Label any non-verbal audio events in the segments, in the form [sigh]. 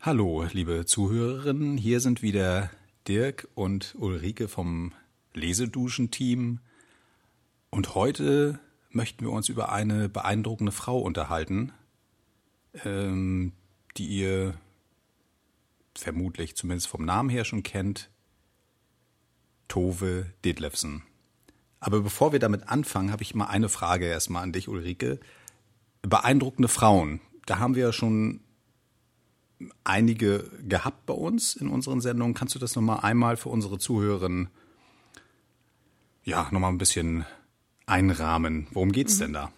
Hallo, liebe Zuhörerinnen. Hier sind wieder Dirk und Ulrike vom Leseduschen-Team. Und heute möchten wir uns über eine beeindruckende Frau unterhalten, ähm, die ihr vermutlich zumindest vom Namen her schon kennt. Tove Detlefsen. Aber bevor wir damit anfangen, habe ich mal eine Frage erstmal an dich, Ulrike. Beeindruckende Frauen. Da haben wir ja schon einige gehabt bei uns in unseren Sendungen. Kannst du das nochmal einmal für unsere Zuhörerinnen, ja, nochmal ein bisschen einrahmen? Worum geht's mhm. denn da?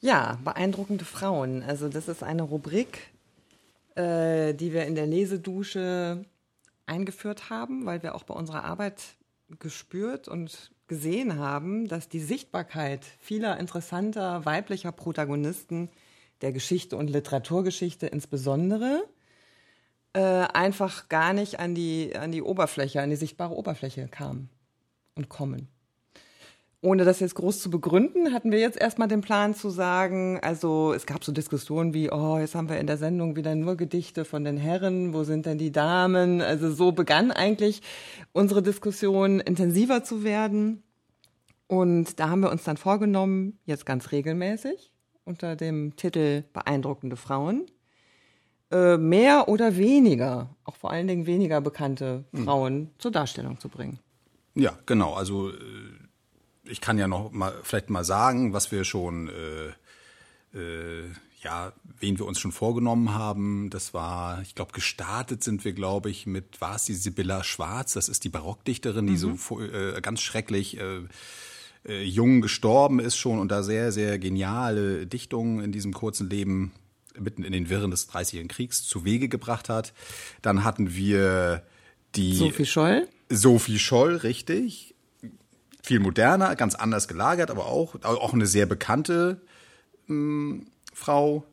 Ja, beeindruckende Frauen. Also das ist eine Rubrik, äh, die wir in der Lesedusche eingeführt haben, weil wir auch bei unserer Arbeit gespürt und gesehen haben, dass die Sichtbarkeit vieler interessanter weiblicher Protagonisten der Geschichte und Literaturgeschichte insbesondere äh, einfach gar nicht an die, an die Oberfläche, an die sichtbare Oberfläche kam und kommen. Ohne das jetzt groß zu begründen, hatten wir jetzt erstmal den Plan zu sagen, also es gab so Diskussionen wie, oh, jetzt haben wir in der Sendung wieder nur Gedichte von den Herren, wo sind denn die Damen? Also so begann eigentlich unsere Diskussion intensiver zu werden. Und da haben wir uns dann vorgenommen, jetzt ganz regelmäßig, unter dem Titel Beeindruckende Frauen, äh, mehr oder weniger, auch vor allen Dingen weniger bekannte hm. Frauen mhm. zur Darstellung zu bringen. Ja, genau. Also äh, ich kann ja noch mal vielleicht mal sagen, was wir schon, äh, äh, ja, wen wir uns schon vorgenommen haben. Das war, ich glaube, gestartet sind wir, glaube ich, mit, war es die Sibylla Schwarz? Das ist die Barockdichterin, die mhm. so äh, ganz schrecklich äh, äh, jung gestorben ist schon und da sehr, sehr geniale Dichtungen in diesem kurzen Leben mitten in den Wirren des Dreißigjährigen Kriegs zu Wege gebracht hat. Dann hatten wir die Sophie Scholl. Sophie Scholl, richtig. Viel moderner, ganz anders gelagert, aber auch, auch eine sehr bekannte mh, hm, Frau.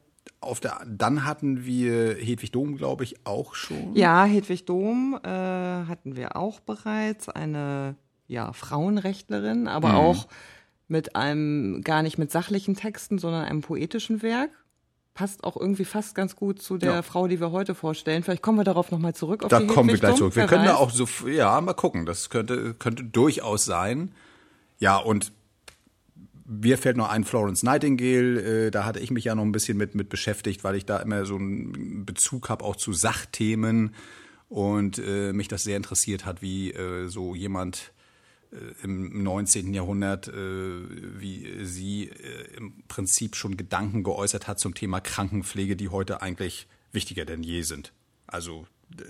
Auf der, dann hatten wir Hedwig Dom, glaube ich, auch schon. Ja, Hedwig Dom äh, hatten wir auch bereits. Eine ja, Frauenrechtlerin, aber mhm. auch mit einem, gar nicht mit sachlichen Texten, sondern einem poetischen Werk. Passt auch irgendwie fast ganz gut zu der ja. Frau, die wir heute vorstellen. Vielleicht kommen wir darauf nochmal zurück. da kommen wir gleich zurück. Wir können da auch so, ja, mal gucken. Das könnte, könnte durchaus sein. Ja, und mir fällt noch ein Florence Nightingale, äh, da hatte ich mich ja noch ein bisschen mit, mit beschäftigt, weil ich da immer so einen Bezug habe auch zu Sachthemen und äh, mich das sehr interessiert hat, wie äh, so jemand im 19. Jahrhundert, äh, wie sie äh, im Prinzip schon Gedanken geäußert hat zum Thema Krankenpflege, die heute eigentlich wichtiger denn je sind. Also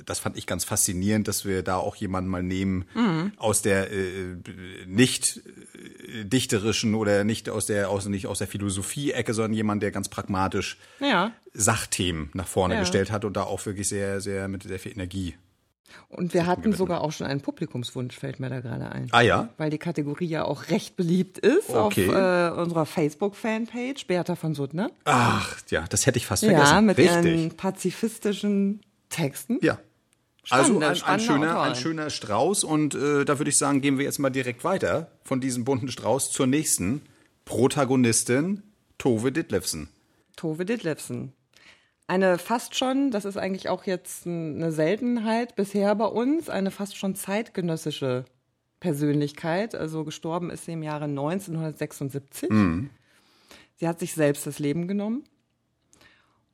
das fand ich ganz faszinierend, dass wir da auch jemanden mal nehmen mhm. aus der äh, nicht dichterischen oder nicht aus der aus nicht aus der Philosophie-Ecke, sondern jemand, der ganz pragmatisch ja. Sachthemen nach vorne ja. gestellt hat und da auch wirklich sehr sehr mit sehr viel Energie und wir hatten sogar auch schon einen Publikumswunsch, fällt mir da gerade ein. Ah ja? Weil die Kategorie ja auch recht beliebt ist okay. auf äh, unserer Facebook-Fanpage, Beata von Suttner. Ach, ja, das hätte ich fast vergessen. Ja, mit Richtig. ihren pazifistischen Texten. Ja. Spannende, also ein, ein schöner, ein schöner Strauß und äh, da würde ich sagen, gehen wir jetzt mal direkt weiter von diesem bunten Strauß zur nächsten Protagonistin, Tove Ditlevsen. Tove Ditlevsen eine fast schon, das ist eigentlich auch jetzt eine Seltenheit bisher bei uns, eine fast schon zeitgenössische Persönlichkeit. Also gestorben ist sie im Jahre 1976. Mhm. Sie hat sich selbst das Leben genommen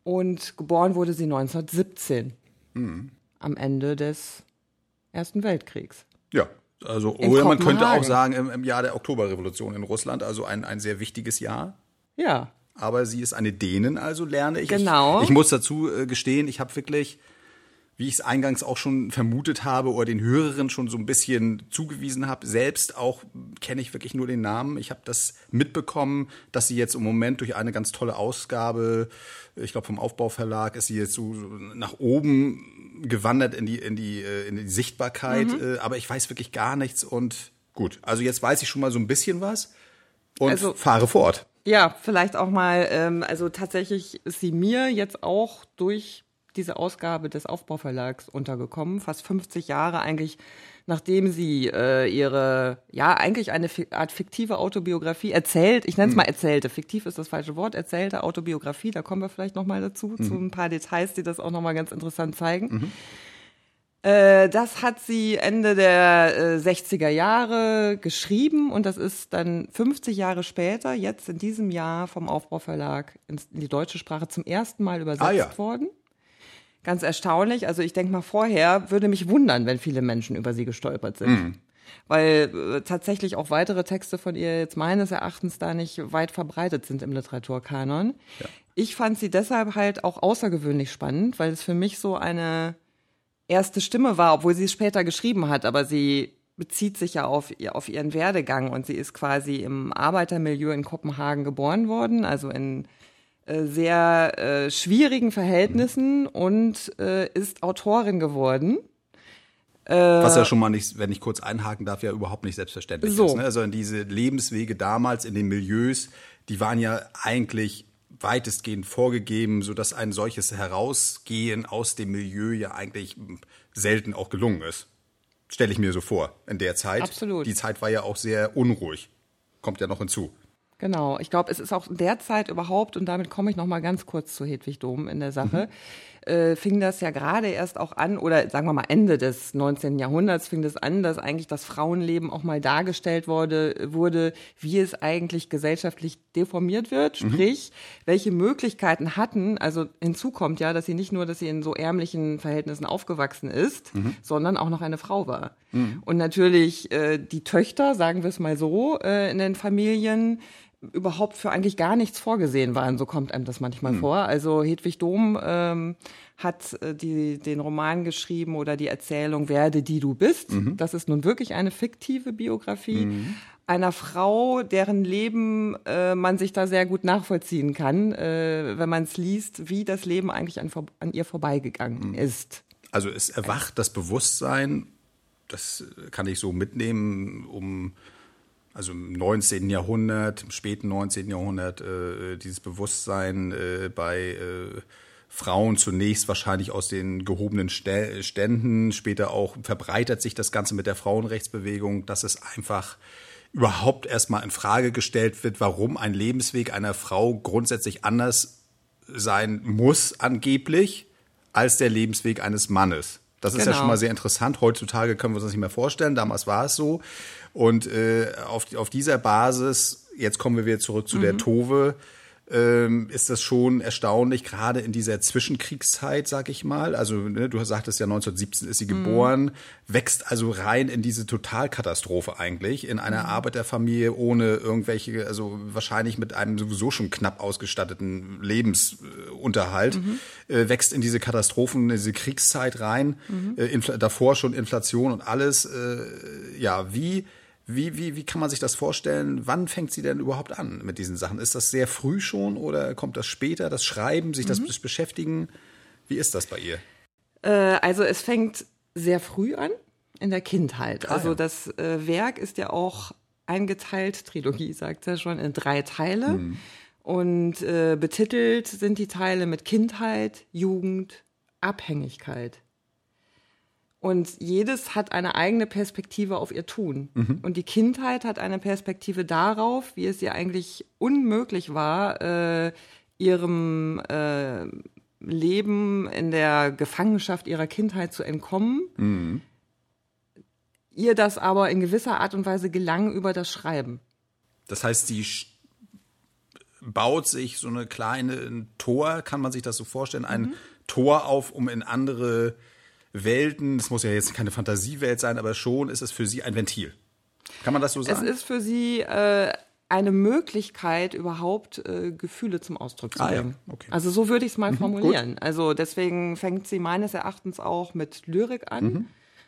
und geboren wurde sie 1917 mhm. am Ende des Ersten Weltkriegs. Ja, also oder man könnte auch sagen im, im Jahr der Oktoberrevolution in Russland, also ein, ein sehr wichtiges Jahr. Ja aber sie ist eine Dänin, also lerne ich. Genau. Ich, ich muss dazu äh, gestehen, ich habe wirklich, wie ich es eingangs auch schon vermutet habe oder den Hörerinnen schon so ein bisschen zugewiesen habe, selbst auch kenne ich wirklich nur den Namen. Ich habe das mitbekommen, dass sie jetzt im Moment durch eine ganz tolle Ausgabe, ich glaube vom Aufbauverlag, ist sie jetzt so nach oben gewandert in die in die äh, in die Sichtbarkeit, mhm. Äh, aber ich weiß wirklich gar nichts und gut, also jetzt weiß ich schon mal so ein bisschen was und also, fahre fort. Ja, vielleicht auch mal, ähm, also tatsächlich ist sie mir jetzt auch durch diese Ausgabe des Aufbauverlags untergekommen, fast 50 Jahre eigentlich, nachdem sie äh, ihre, ja, eigentlich eine Art fiktive Autobiografie erzählt, ich nenne es mhm. mal erzählte, fiktiv ist das falsche Wort, erzählte Autobiografie, da kommen wir vielleicht nochmal dazu, mhm. zu ein paar Details, die das auch nochmal ganz interessant zeigen. Mhm. Äh, das hat sie Ende der äh, 60er Jahre geschrieben und das ist dann 50 Jahre später, jetzt in diesem Jahr vom Aufbauverlag in die deutsche Sprache zum ersten Mal übersetzt ah, ja. worden. Ganz erstaunlich. Also ich denke mal vorher würde mich wundern, wenn viele Menschen über sie gestolpert sind. Mhm. Weil äh, tatsächlich auch weitere Texte von ihr jetzt meines Erachtens da nicht weit verbreitet sind im Literaturkanon. Ja. Ich fand sie deshalb halt auch außergewöhnlich spannend, weil es für mich so eine erste Stimme war, obwohl sie es später geschrieben hat, aber sie bezieht sich ja auf, auf ihren Werdegang und sie ist quasi im Arbeitermilieu in Kopenhagen geboren worden, also in äh, sehr äh, schwierigen Verhältnissen und äh, ist Autorin geworden. Was ja schon mal nicht, wenn ich kurz einhaken darf, ja überhaupt nicht selbstverständlich so. ist. Ne? Also diese Lebenswege damals in den Milieus, die waren ja eigentlich weitestgehend vorgegeben, so dass ein solches Herausgehen aus dem Milieu ja eigentlich selten auch gelungen ist. Stelle ich mir so vor in der Zeit. Absolut. Die Zeit war ja auch sehr unruhig. Kommt ja noch hinzu. Genau. Ich glaube, es ist auch in der Zeit überhaupt, und damit komme ich noch mal ganz kurz zu Hedwig Dom in der Sache. Mhm äh, fing das ja gerade erst auch an, oder sagen wir mal Ende des 19. Jahrhunderts fing das an, dass eigentlich das Frauenleben auch mal dargestellt wurde, wurde, wie es eigentlich gesellschaftlich deformiert wird, mhm. sprich, mhm. welche Möglichkeiten hatten, also hinzu kommt ja, dass sie nicht nur, dass sie in so ärmlichen Verhältnissen aufgewachsen ist, mhm. sondern auch noch eine Frau war. Mhm. Und natürlich äh, die Töchter, sagen wir es mal so, äh, in den Familien, überhaupt für eigentlich gar nichts vorgesehen waren. So kommt einem das manchmal hm. vor. Also Hedwig Dom ähm, hat äh, die, den Roman geschrieben oder die Erzählung Werde, die du bist. Mhm. Das ist nun wirklich eine fiktive Biografie. Mhm. Einer Frau, deren Leben äh, man sich da sehr gut nachvollziehen kann, äh, wenn man es liest, wie das Leben eigentlich an, an ihr vorbeigegangen mhm. ist. Also es erwacht das Bewusstsein, das kann ich so mitnehmen, um also im 19. Jahrhundert, im späten 19. Jahrhundert, äh, dieses Bewusstsein äh, bei äh, Frauen zunächst wahrscheinlich aus den gehobenen Ständen, später auch verbreitert sich das Ganze mit der Frauenrechtsbewegung, dass es einfach überhaupt erstmal in Frage gestellt wird, warum ein Lebensweg einer Frau grundsätzlich anders sein muss, angeblich, als der Lebensweg eines Mannes. Das ist genau. ja schon mal sehr interessant. Heutzutage können wir uns das nicht mehr vorstellen. Damals war es so. Und äh, auf, auf dieser Basis, jetzt kommen wir wieder zurück zu mhm. der Tove, ähm, ist das schon erstaunlich, gerade in dieser Zwischenkriegszeit, sag ich mal. Also ne, du sagtest ja 1917 ist sie mhm. geboren, wächst also rein in diese Totalkatastrophe eigentlich, in einer mhm. Arbeiterfamilie ohne irgendwelche, also wahrscheinlich mit einem sowieso schon knapp ausgestatteten Lebensunterhalt, mhm. äh, wächst in diese Katastrophen, in diese Kriegszeit rein, mhm. äh, davor schon Inflation und alles. Äh, ja, wie wie, wie, wie kann man sich das vorstellen? Wann fängt sie denn überhaupt an mit diesen Sachen? Ist das sehr früh schon oder kommt das später, das Schreiben, sich mhm. das Beschäftigen? Wie ist das bei ihr? Äh, also es fängt sehr früh an, in der Kindheit. Ah, also ja. das äh, Werk ist ja auch eingeteilt, Trilogie sagt er schon, in drei Teile. Mhm. Und äh, betitelt sind die Teile mit Kindheit, Jugend, Abhängigkeit. Und jedes hat eine eigene Perspektive auf ihr Tun. Mhm. Und die Kindheit hat eine Perspektive darauf, wie es ihr eigentlich unmöglich war, äh, ihrem äh, Leben in der Gefangenschaft ihrer Kindheit zu entkommen. Mhm. Ihr das aber in gewisser Art und Weise gelang über das Schreiben. Das heißt, sie baut sich so eine kleine Tor, kann man sich das so vorstellen, ein mhm. Tor auf, um in andere Welten, es muss ja jetzt keine Fantasiewelt sein, aber schon ist es für sie ein Ventil. Kann man das so sagen? Es ist für sie äh, eine Möglichkeit, überhaupt äh, Gefühle zum Ausdruck zu bringen. Ah, ja. okay. Also so würde ich es mal mhm, formulieren. Gut. Also deswegen fängt sie meines Erachtens auch mit Lyrik an. Mhm.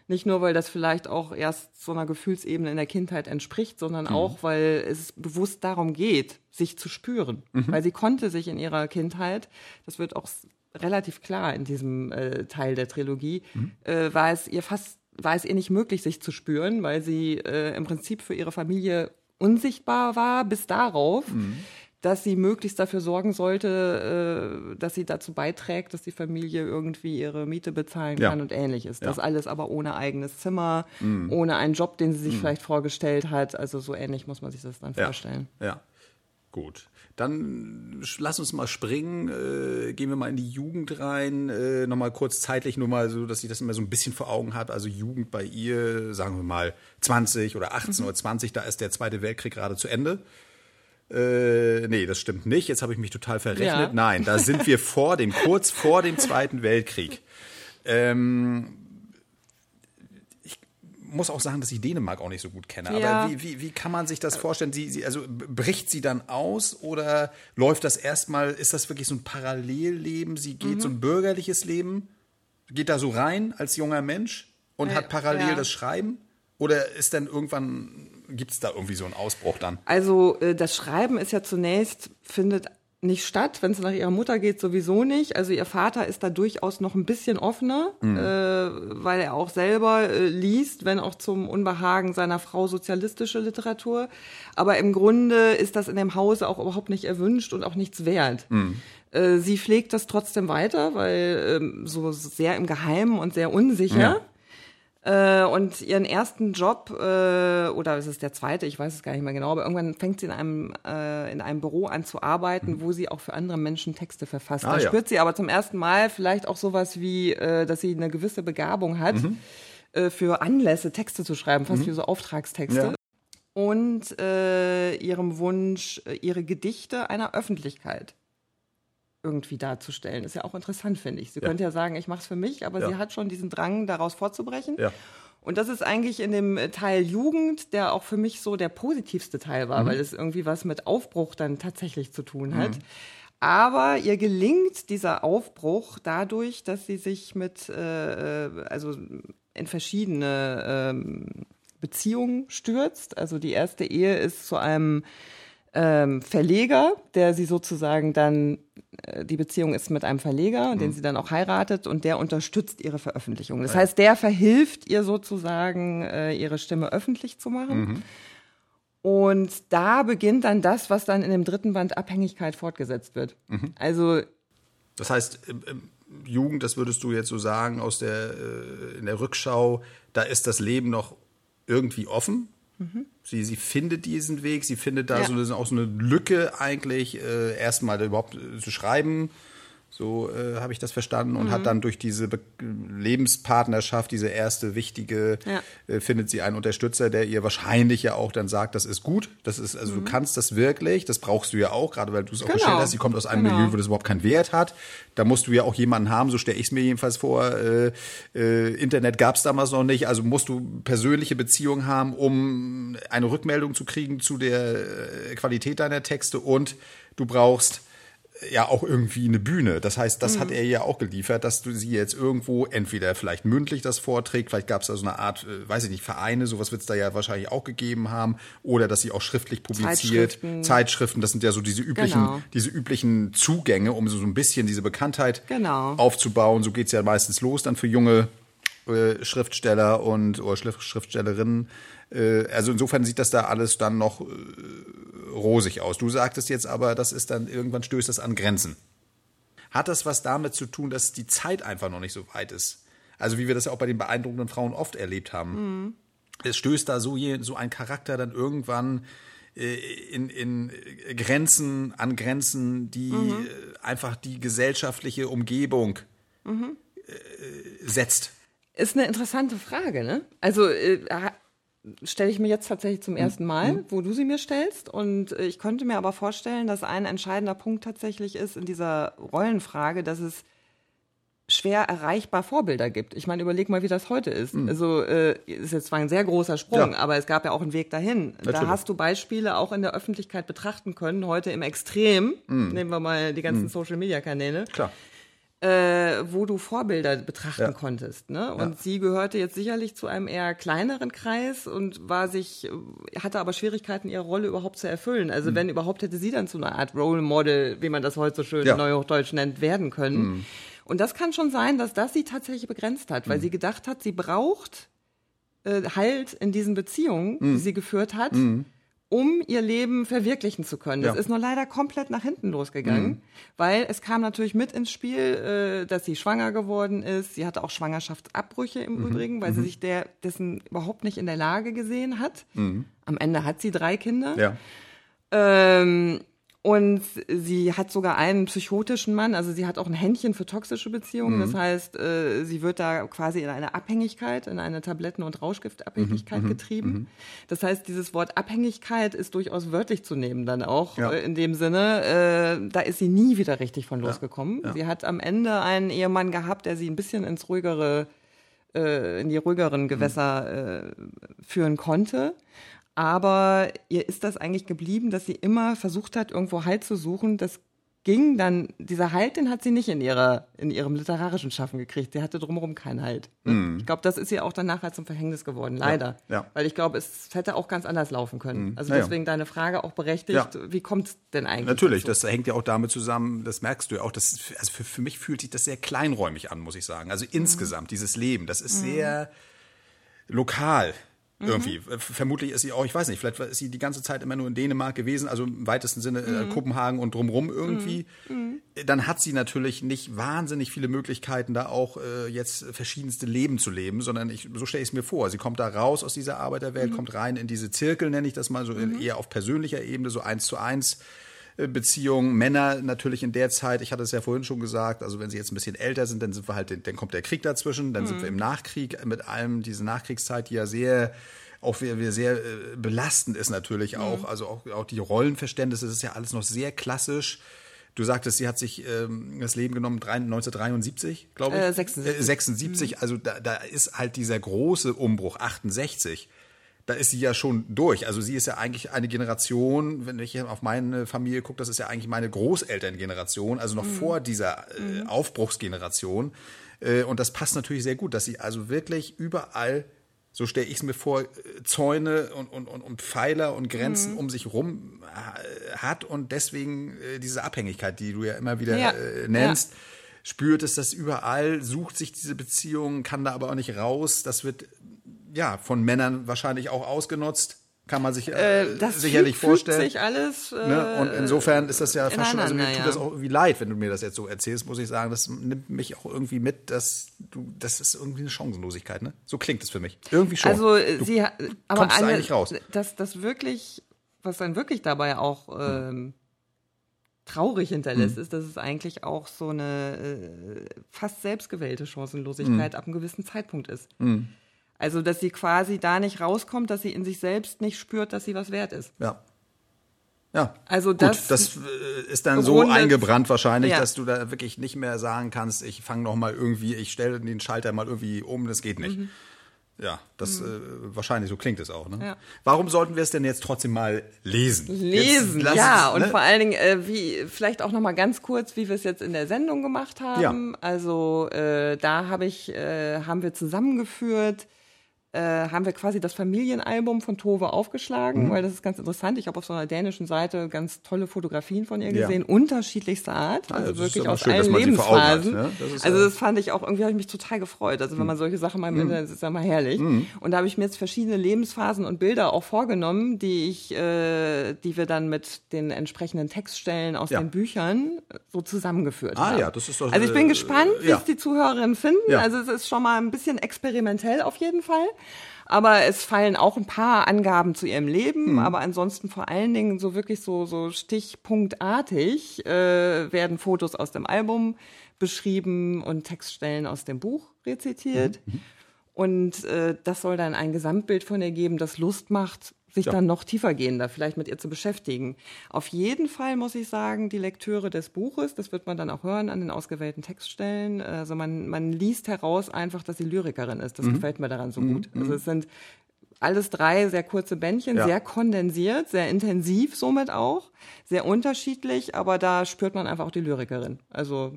Nicht nur, weil das vielleicht auch erst so einer Gefühlsebene in der Kindheit entspricht, sondern mhm. auch, weil es bewusst darum geht, sich zu spüren. Mhm. Weil sie konnte sich in ihrer Kindheit, das wird auch relativ klar in diesem äh, Teil der Trilogie, mhm. äh, war es ihr fast, war es ihr nicht möglich, sich zu spüren, weil sie äh, im Prinzip für ihre Familie unsichtbar war, bis darauf, mhm. dass sie möglichst dafür sorgen sollte, äh, dass sie dazu beiträgt, dass die Familie irgendwie ihre Miete bezahlen kann ja. und ähnliches. Das ja. alles aber ohne eigenes Zimmer, mm. ohne einen Job, den sie sich mm. vielleicht vorgestellt hat. Also so ähnlich muss man sich das dann ja. vorstellen. Ja, gut. Dann lass uns mal springen, äh, gehen wir mal in die Jugend rein, äh, nochmal kurz zeitlich nur mal so, dass ich das immer so ein bisschen vor Augen habe. Also Jugend bei ihr, sagen wir mal 20 oder 18 mhm. oder 20, da ist der Zweite Weltkrieg gerade zu Ende. Äh, nee, das stimmt nicht. Jetzt habe ich mich total verrechnet. Ja. Nein, da sind wir vor dem, kurz vor dem [laughs] Zweiten Weltkrieg. Ähm, muss auch sagen, dass ich Dänemark auch nicht so gut kenne. Ja. Aber wie, wie, wie kann man sich das vorstellen? Sie, sie, also bricht sie dann aus oder läuft das erstmal, ist das wirklich so ein Parallelleben? Sie geht mhm. so ein bürgerliches Leben, geht da so rein als junger Mensch und ja, hat parallel das Schreiben? Oder ist dann irgendwann gibt es da irgendwie so einen Ausbruch dann? Also äh, das Schreiben ist ja zunächst, findet nicht statt, wenn es nach ihrer Mutter geht, sowieso nicht. Also ihr Vater ist da durchaus noch ein bisschen offener, mhm. äh, weil er auch selber äh, liest, wenn auch zum Unbehagen seiner Frau sozialistische Literatur. Aber im Grunde ist das in dem Hause auch überhaupt nicht erwünscht und auch nichts wert. Mhm. Äh, sie pflegt das trotzdem weiter, weil ähm, so sehr im Geheimen und sehr unsicher. Ja. Äh, und ihren ersten Job, äh, oder es ist der zweite, ich weiß es gar nicht mehr genau, aber irgendwann fängt sie in einem, äh, in einem Büro an zu arbeiten, mhm. wo sie auch für andere Menschen Texte verfasst. Ah, da ja. spürt sie aber zum ersten Mal vielleicht auch sowas wie, äh, dass sie eine gewisse Begabung hat, mhm. äh, für Anlässe Texte zu schreiben, fast mhm. wie so Auftragstexte. Ja. Und äh, ihrem Wunsch, äh, ihre Gedichte einer Öffentlichkeit irgendwie darzustellen. Ist ja auch interessant, finde ich. Sie ja. könnte ja sagen, ich mache es für mich, aber ja. sie hat schon diesen Drang, daraus vorzubrechen. Ja. Und das ist eigentlich in dem Teil Jugend, der auch für mich so der positivste Teil war, mhm. weil es irgendwie was mit Aufbruch dann tatsächlich zu tun hat. Mhm. Aber ihr gelingt dieser Aufbruch dadurch, dass sie sich mit, äh, äh also in verschiedene äh, Beziehungen stürzt. Also die erste Ehe ist zu einem ähm, Verleger, der sie sozusagen dann, äh, die Beziehung ist mit einem Verleger, mhm. den sie dann auch heiratet und der unterstützt ihre Veröffentlichung. Das ja. heißt, der verhilft ihr sozusagen, äh, ihre Stimme öffentlich zu machen. Mhm. Und da beginnt dann das, was dann in dem dritten Band Abhängigkeit fortgesetzt wird. Mhm. Also. Das heißt, Jugend, das würdest du jetzt so sagen, aus der, äh, in der Rückschau, da ist das Leben noch irgendwie offen? Mhm. Sie, sie findet diesen Weg, sie findet da ja. so, auch so eine Lücke eigentlich, äh, erstmal überhaupt äh, zu schreiben, so äh, habe ich das verstanden. Und mhm. hat dann durch diese Be Lebenspartnerschaft, diese erste wichtige, ja. äh, findet sie einen Unterstützer, der ihr wahrscheinlich ja auch dann sagt, das ist gut. Das ist, also mhm. du kannst das wirklich, das brauchst du ja auch, gerade weil du es auch genau. gestellt hast, sie kommt aus einem genau. Milieu, wo das überhaupt keinen Wert hat. Da musst du ja auch jemanden haben, so stelle ich es mir jedenfalls vor. Äh, äh, Internet gab es damals noch nicht, also musst du persönliche Beziehungen haben, um eine Rückmeldung zu kriegen zu der äh, Qualität deiner Texte und du brauchst ja auch irgendwie eine Bühne. Das heißt, das mhm. hat er ja auch geliefert, dass du sie jetzt irgendwo entweder vielleicht mündlich das vorträgt, vielleicht gab es da so eine Art, äh, weiß ich nicht, Vereine, sowas wird es da ja wahrscheinlich auch gegeben haben, oder dass sie auch schriftlich publiziert, Zeitschriften, Zeitschriften das sind ja so diese üblichen, genau. diese üblichen Zugänge, um so, so ein bisschen diese Bekanntheit genau. aufzubauen. So geht's ja meistens los dann für junge äh, Schriftsteller und oder Schriftstellerinnen. Äh, also insofern sieht das da alles dann noch äh, rosig aus. Du sagtest jetzt aber, das ist dann irgendwann stößt das an Grenzen. Hat das was damit zu tun, dass die Zeit einfach noch nicht so weit ist? Also wie wir das ja auch bei den beeindruckenden Frauen oft erlebt haben. Mhm. Es stößt da so, je, so ein Charakter dann irgendwann in, in Grenzen, an Grenzen, die mhm. einfach die gesellschaftliche Umgebung mhm. setzt. Ist eine interessante Frage, ne? Also äh, stelle ich mir jetzt tatsächlich zum ersten Mal, mhm. wo du sie mir stellst. Und äh, ich könnte mir aber vorstellen, dass ein entscheidender Punkt tatsächlich ist in dieser Rollenfrage, dass es schwer erreichbar Vorbilder gibt. Ich meine, überleg mal, wie das heute ist. Mhm. Also äh, ist jetzt zwar ein sehr großer Sprung, ja. aber es gab ja auch einen Weg dahin. Natürlich. Da hast du Beispiele auch in der Öffentlichkeit betrachten können, heute im Extrem. Mhm. Nehmen wir mal die ganzen mhm. Social-Media-Kanäle. Klar äh, wo du Vorbilder betrachten ja. konntest. Ne? Und ja. sie gehörte jetzt sicherlich zu einem eher kleineren Kreis und war sich, hatte aber Schwierigkeiten, ihre Rolle überhaupt zu erfüllen. Also mhm. wenn überhaupt hätte sie dann zu einer Art Role Model, wie man das heute so schön ja. neuhochdeutsch nennt, werden können. Mhm. Und das kann schon sein, dass das sie tatsächlich begrenzt hat, weil mhm. sie gedacht hat, sie braucht äh, Halt in diesen Beziehungen, die mhm. sie geführt hat. Mhm um ihr Leben verwirklichen zu können. Das Ja. ist nur leider komplett nach hinten losgegangen, weil es kam natürlich mit ins Spiel, äh, dass sie schwanger geworden ist. Sie hatte auch Schwangerschaftsabbrüche im Übrigen, weil sie sich der, dessen überhaupt nicht in der Lage gesehen hat. Am Ende hat sie drei Kinder. Ja. Ähm, und sie hat sogar einen psychotischen Mann, also sie hat auch ein Händchen für toxische Beziehungen. Das heißt, äh, sie wird da quasi in eine Abhängigkeit, in eine Tabletten- und Rauschgiftabhängigkeit getrieben. Das heißt, dieses Wort Abhängigkeit ist durchaus wörtlich zu nehmen dann auch Ja. äh, in dem Sinne. Äh, da ist sie nie wieder richtig von losgekommen. Sie hat am Ende einen Ehemann gehabt, der sie ein bisschen ins ruhigere äh, in die ruhigeren Gewässer äh, führen konnte. Aber ihr ist das eigentlich geblieben, dass sie immer versucht hat, irgendwo Halt zu suchen. Das ging dann, dieser Halt, den hat sie nicht in ihrer, in ihrem literarischen Schaffen gekriegt. Sie hatte drumherum keinen Halt. Ich glaube, das ist ihr auch dann nachher zum Verhängnis geworden, leider. Mhm. ja. Weil ich glaube, es hätte auch ganz anders laufen können. Also Naja. deswegen deine Frage auch berechtigt, Ja. wie kommt es denn eigentlich? Natürlich, dazu? das hängt ja auch damit zusammen, das merkst du ja auch, das, also für, für mich fühlt sich das sehr kleinräumig an, muss ich sagen. Also insgesamt, dieses Leben, das ist sehr lokal. Irgendwie. Äh, Vermutlich ist sie auch, ich weiß nicht, vielleicht ist sie die ganze Zeit immer nur in Dänemark gewesen, also im weitesten Sinne äh, Kopenhagen und drumrum irgendwie. Äh, Dann hat sie natürlich nicht wahnsinnig viele Möglichkeiten, da auch äh, jetzt verschiedenste Leben zu leben, sondern ich, so stelle ich es mir vor. Sie kommt da raus aus dieser Arbeiterwelt, kommt rein in diese Zirkel, nenne ich das mal so in, eher auf persönlicher Ebene, so eins zu eins. Beziehungen, Männer natürlich in der Zeit, ich hatte es ja vorhin schon gesagt, also wenn sie jetzt ein bisschen älter sind, dann sind wir halt, dann kommt der Krieg dazwischen, dann sind wir im Nachkrieg mit allem, diese Nachkriegszeit, die ja sehr, auch wieder sehr äh, belastend ist natürlich auch, also auch, auch die Rollenverständnisse, das ist ja alles noch sehr klassisch. Du sagtest, sie hat sich ähm, das Leben genommen drei- 1973, glaube ich. Äh, 76. Äh, 76, also da, da ist halt dieser große Umbruch, 68 da ist sie ja schon durch. Also sie ist ja eigentlich eine Generation, wenn ich auf meine Familie gucke, das ist ja eigentlich meine Großelterngeneration, also noch vor dieser äh, Aufbruchsgeneration. Äh, und das passt natürlich sehr gut, dass sie also wirklich überall, so stelle ich es mir vor, äh, Zäune und, und, und, und Pfeiler und Grenzen um sich rum äh, hat und deswegen äh, diese Abhängigkeit, die du ja immer wieder Ja. äh, nennst, spürt es das überall, sucht sich diese Beziehung, kann da aber auch nicht raus. Das wird ja von Männern wahrscheinlich auch ausgenutzt. Kann man sich äh, Äh, das sicherlich fügt, vorstellen. Fügt sich alles. Äh, Ne? Und insofern ist das ja fast schon, also mir tut das ja. auch irgendwie leid, wenn du mir das jetzt so erzählst, muss ich sagen. Das nimmt mich auch irgendwie mit, dass du, das ist irgendwie eine Chancenlosigkeit, ne? So klingt es für mich. Irgendwie schon. Also äh, du sie, aber kommst eine, eigentlich raus. dass das wirklich, was dann wirklich dabei auch ähm, traurig hinterlässt, Mhm. ist, dass es eigentlich auch so eine äh, fast selbstgewählte Chancenlosigkeit Mhm. ab einem gewissen Zeitpunkt ist. Also, dass sie quasi da nicht rauskommt, dass sie in sich selbst nicht spürt, dass sie was wert ist. Ja. Ja. Also Gut, das- das, äh, ist dann so eingebrannt wahrscheinlich, Ja. dass du da wirklich nicht mehr sagen kannst, ich fange noch mal irgendwie, ich stelle den Schalter mal irgendwie um, das geht nicht. Ja, das äh, wahrscheinlich, so klingt es auch. Ne? Mhm. Ja. Warum sollten wir es denn jetzt trotzdem mal lesen? Lesen, ja, es, und ne? vor allen Dingen, äh, wie, vielleicht auch noch mal ganz kurz, wie wir es jetzt in der Sendung gemacht haben. Ja. Also äh, da habe ich, äh, haben wir zusammengeführt, äh, haben wir quasi das Familienalbum von Tove aufgeschlagen, Mhm. weil das ist ganz interessant. Ich habe auf so einer dänischen Seite ganz tolle Fotografien von ihr Ja. gesehen, unterschiedlichster Art, also das ist wirklich aus schön, allen Augen hat, Lebensphasen. ne? Das ist also ja- das fand ich auch, irgendwie habe ich mich total gefreut. Also wenn man solche Sachen mal im Internet, das ist ja mal herrlich. Und da habe ich mir jetzt verschiedene Lebensphasen und Bilder auch vorgenommen, die ich, äh, die wir dann mit den entsprechenden Textstellen aus Ja. den Büchern so zusammengeführt Ah haben. ja, das ist doch, Also ich bin äh, gespannt, wie ja. es die Zuhörerinnen finden. Ja. Also es ist schon mal ein bisschen experimentell auf jeden Fall. Aber es fallen auch ein paar Angaben zu ihrem Leben, Mhm. aber ansonsten vor allen Dingen so wirklich so, so stichpunktartig äh, werden Fotos aus dem Album beschrieben und Textstellen aus dem Buch rezitiert. Mhm. Und äh, das soll dann ein Gesamtbild von ihr geben, das Lust macht, sich Ja. dann noch tiefergehender vielleicht mit ihr zu beschäftigen. Auf jeden Fall muss ich sagen, die Lektüre des Buches, das wird man dann auch hören an den ausgewählten Textstellen. Also man, man liest heraus einfach, dass sie Lyrikerin ist. Das Mhm. gefällt mir daran so gut. Also es sind alles drei sehr kurze Bändchen, Ja. sehr kondensiert, sehr intensiv somit auch, sehr unterschiedlich, aber da spürt man einfach auch die Lyrikerin. Also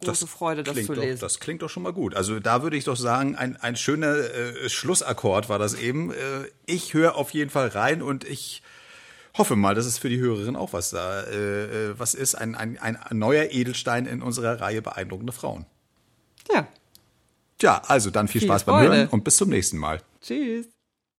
große Freude, das klingt zu doch, lesen. Das klingt doch schon mal gut. Also da würde ich doch sagen, ein, ein schöner äh, Schlussakkord war das eben. Äh, ich höre auf jeden Fall rein und ich hoffe mal, dass es für die Hörerin auch was da äh, äh, was ist. Ein, ein, ein neuer Edelstein in unserer Reihe beeindruckende Frauen. Ja, Tja, also dann viel, Viel Spaß beim Freude. Hören und bis zum nächsten Mal. tschüss.